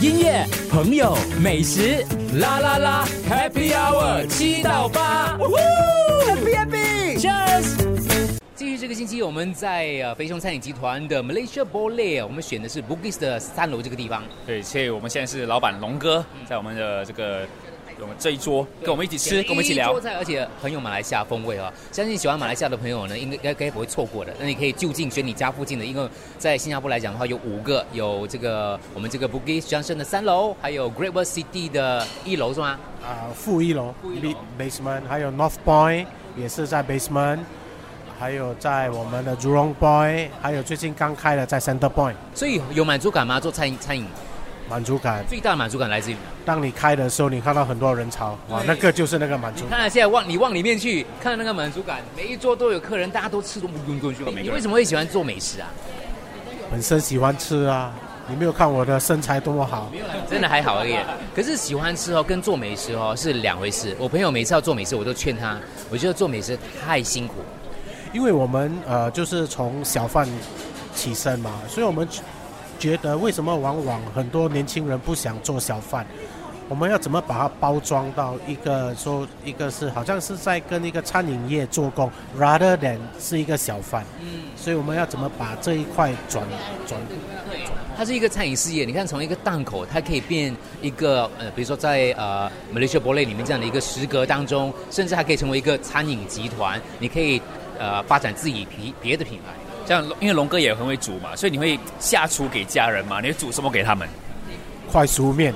音乐、朋友、美食，啦啦啦，Happy Hour 七到八，Happy Happy，Cheers。继续这个星期，我们在呃飞熊餐饮集团的 Malaysia Boleh，我们选的是 Bugis 的三楼这个地方。对，所以我们现在是老板龙哥在我们的这个我们这一桌，跟我们一起吃，跟我们一起聊桌。菜，而且很有马来西亚风味啊。相信喜欢马来西亚的朋友呢，应该应该该不会错过的。那你可以就近选你家附近的，因为在新加坡来讲的话，有五个，有这个我们这个 Bugis Junction 的三楼，还有 Great World City 的一楼，是吗？啊，负一楼负一楼 B- basement，还有 North Point 也是在 basement，还有在我们的 Jurong Point，还有最近刚开的在 Center Point，所以有满足感吗？做餐饮餐饮满足感。最大的满足感来自于哪？当你开的时候，你看到很多人潮，哇，那个就是那个满足你。看现在往你往里面去，看到那个满足感，每一桌都有客人，大家都吃都不滚滚去。你为什么会喜欢做美食啊？本身喜欢吃啊，你没有看我的身材多么好，真的还好而已。可是喜欢吃哦，跟做美食哦是两回事。我朋友每次要做美食，我都劝他，我觉得做美食太辛苦。因为我们呃就是从小贩起身嘛，所以我们觉得为什么往往很多年轻人不想做小贩？我们要怎么把它包装到一个说一个是好像是在跟一个餐饮业做工，rather than 是一个小贩，嗯，所以我们要怎么把这一块转转？它是一个餐饮事业。你看，从一个档口，它可以变一个呃，比如说在呃 Malaysia b o l e 里面这样的一个食阁当中，甚至还可以成为一个餐饮集团。你可以呃发展自己别别的品牌。像因为龙哥也很会煮嘛，所以你会下厨给家人嘛？你会煮什么给他们？快熟面，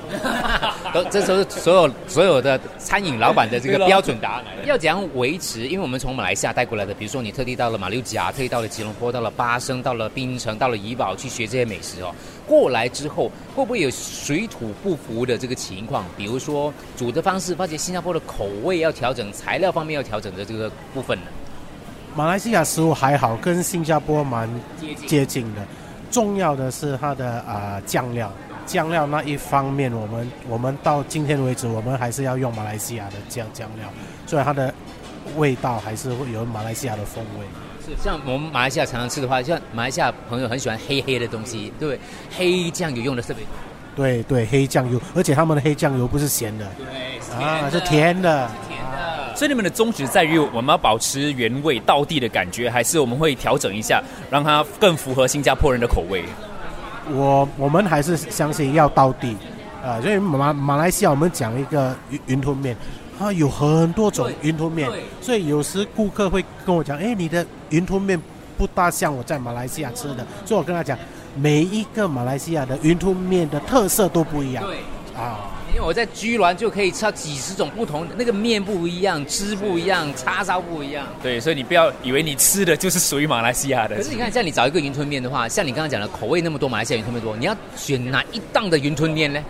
都这都是所有所有的餐饮老板的这个标准答案。要怎样维持？因为我们从马来西亚带过来的，比如说你特地到了马六甲，特地到了吉隆坡，到了巴生，到了槟城，到了怡保去学这些美食哦。过来之后，会不会有水土不服的这个情况？比如说煮的方式，发觉新加坡的口味要调整，材料方面要调整的这个部分呢？马来西亚食物还好，跟新加坡蛮接近的。重要的是它的啊、酱料，酱料那一方面，我们我们到今天为止，我们还是要用马来西亚的酱酱料，所以它的味道还是会有马来西亚的风味。是像我们马来西亚常常吃的话，像马来西亚朋友很喜欢黑黑的东西，对不对？黑酱油用的特别多，对对，黑酱油，而且他们的黑酱油不是咸的对，啊，是甜的。所以你们的宗旨在于我们要保持原味、道地的感觉，还是我们会调整一下，让它更符合新加坡人的口味？我我们还是相信要到地，啊，所以马马来西亚我们讲一个云云吞面，它有很多种云吞面，所以有时顾客会跟我讲，哎，你的云吞面不大像我在马来西亚吃的，所以我跟他讲，每一个马来西亚的云吞面的特色都不一样，啊，因为我在居銮就可以吃到几十种不同的，那个面不一样，汁不一样，叉烧不一样。对，所以你不要以为你吃的就是属于马来西亚的。可是你看，像你找一个云吞面的话，像你刚刚讲的口味那么多，马来西亚云吞面多，你要选哪一档的云吞面呢？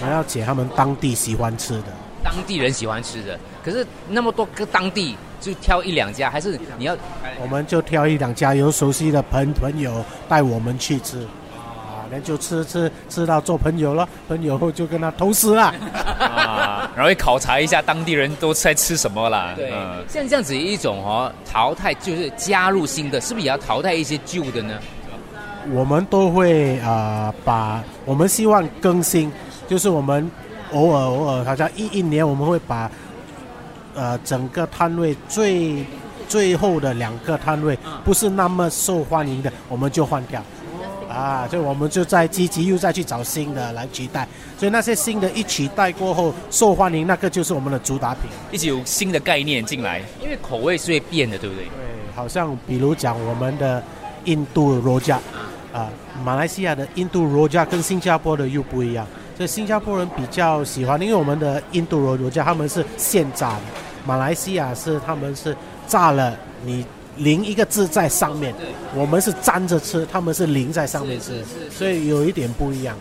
我要解他们当地喜欢吃的。当地人喜欢吃的，可是那么多个当地就挑一两家，还是你要我们就挑一两家有熟悉的朋朋友带我们去吃，就吃吃吃到做朋友了，朋友后就跟他投资了。啊，然后也考察一下当地人都在吃什么啦。对嗯，像这样子一种哦淘汰，就是加入新的，是不是也要淘汰一些旧的呢？我们都会啊、把我们希望更新，就是我们偶尔偶尔，好像一一年我们会把呃整个摊位最最后的两个摊位不是那么受欢迎的，我们就换掉。啊，所以我们就在积极又再去找新的来取代，所以那些新的一取代过后受欢迎，那个就是我们的主打品。一直有新的概念进来。因为口味是会变的，对不对？对，好像比如讲我们的印度罗加，啊，马来西亚的印度罗加跟新加坡的又不一样，所以新加坡人比较喜欢，因为我们的印度罗罗加他们是现炸的，马来西亚是他们是炸了你淋一个字在上面，我们是沾着吃，他们是淋在上面吃，所以有一点不一样。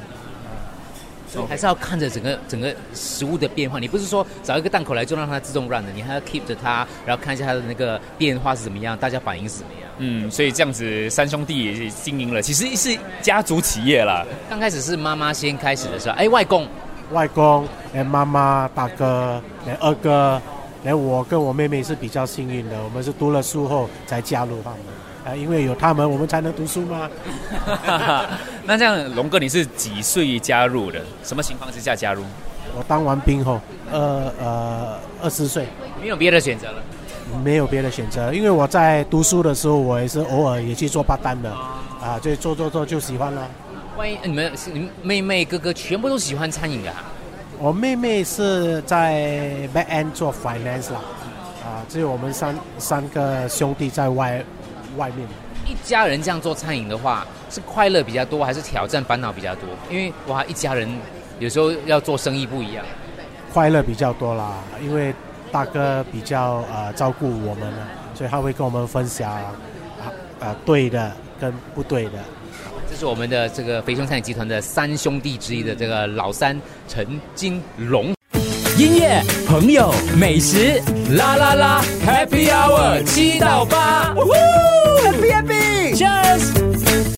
所以还是要看着整个整个食物的变化。你不是说找一个档口来就让它自动 run 的，你还要 keep 着它，然后看一下它的那个变化是怎么样，大家反应是怎么样。嗯，所以这样子三兄弟也经营了，其实是家族企业啦。刚开始是妈妈先开始的时候，哎，外公，外公、哎妈妈、大哥、哎二哥，哎我跟我妹妹是比较幸运的，我们是读了书后才加入他们。啊，因为有他们，我们才能读书嘛。那这样，龙哥你是几岁加入的？什么情况之下加入？我当完兵后，呃呃，二十岁，没有别的选择了。没有别的选择，因为我在读书的时候，我也是偶尔也去做八单的，啊，就做做做就喜欢了。万一你们你们妹妹哥哥全部都喜欢餐饮的、啊，我妹妹是在 back end 做 finance 啦，啊，只有我们三三个兄弟在外外面。一家人这样做餐饮的话，是快乐比较多，还是挑战烦恼比较多？因为哇，一家人有时候要做生意不一样。快乐比较多啦，因为大哥比较呃照顾我们了，所以他会跟我们分享啊呃对的跟不对的。这是我们的这个肥熊餐饮集团的三兄弟之一的这个老三陈金龙。音乐、朋友、美食，啦啦啦，Happy Hour 七到八，Happy Happy，Cheers。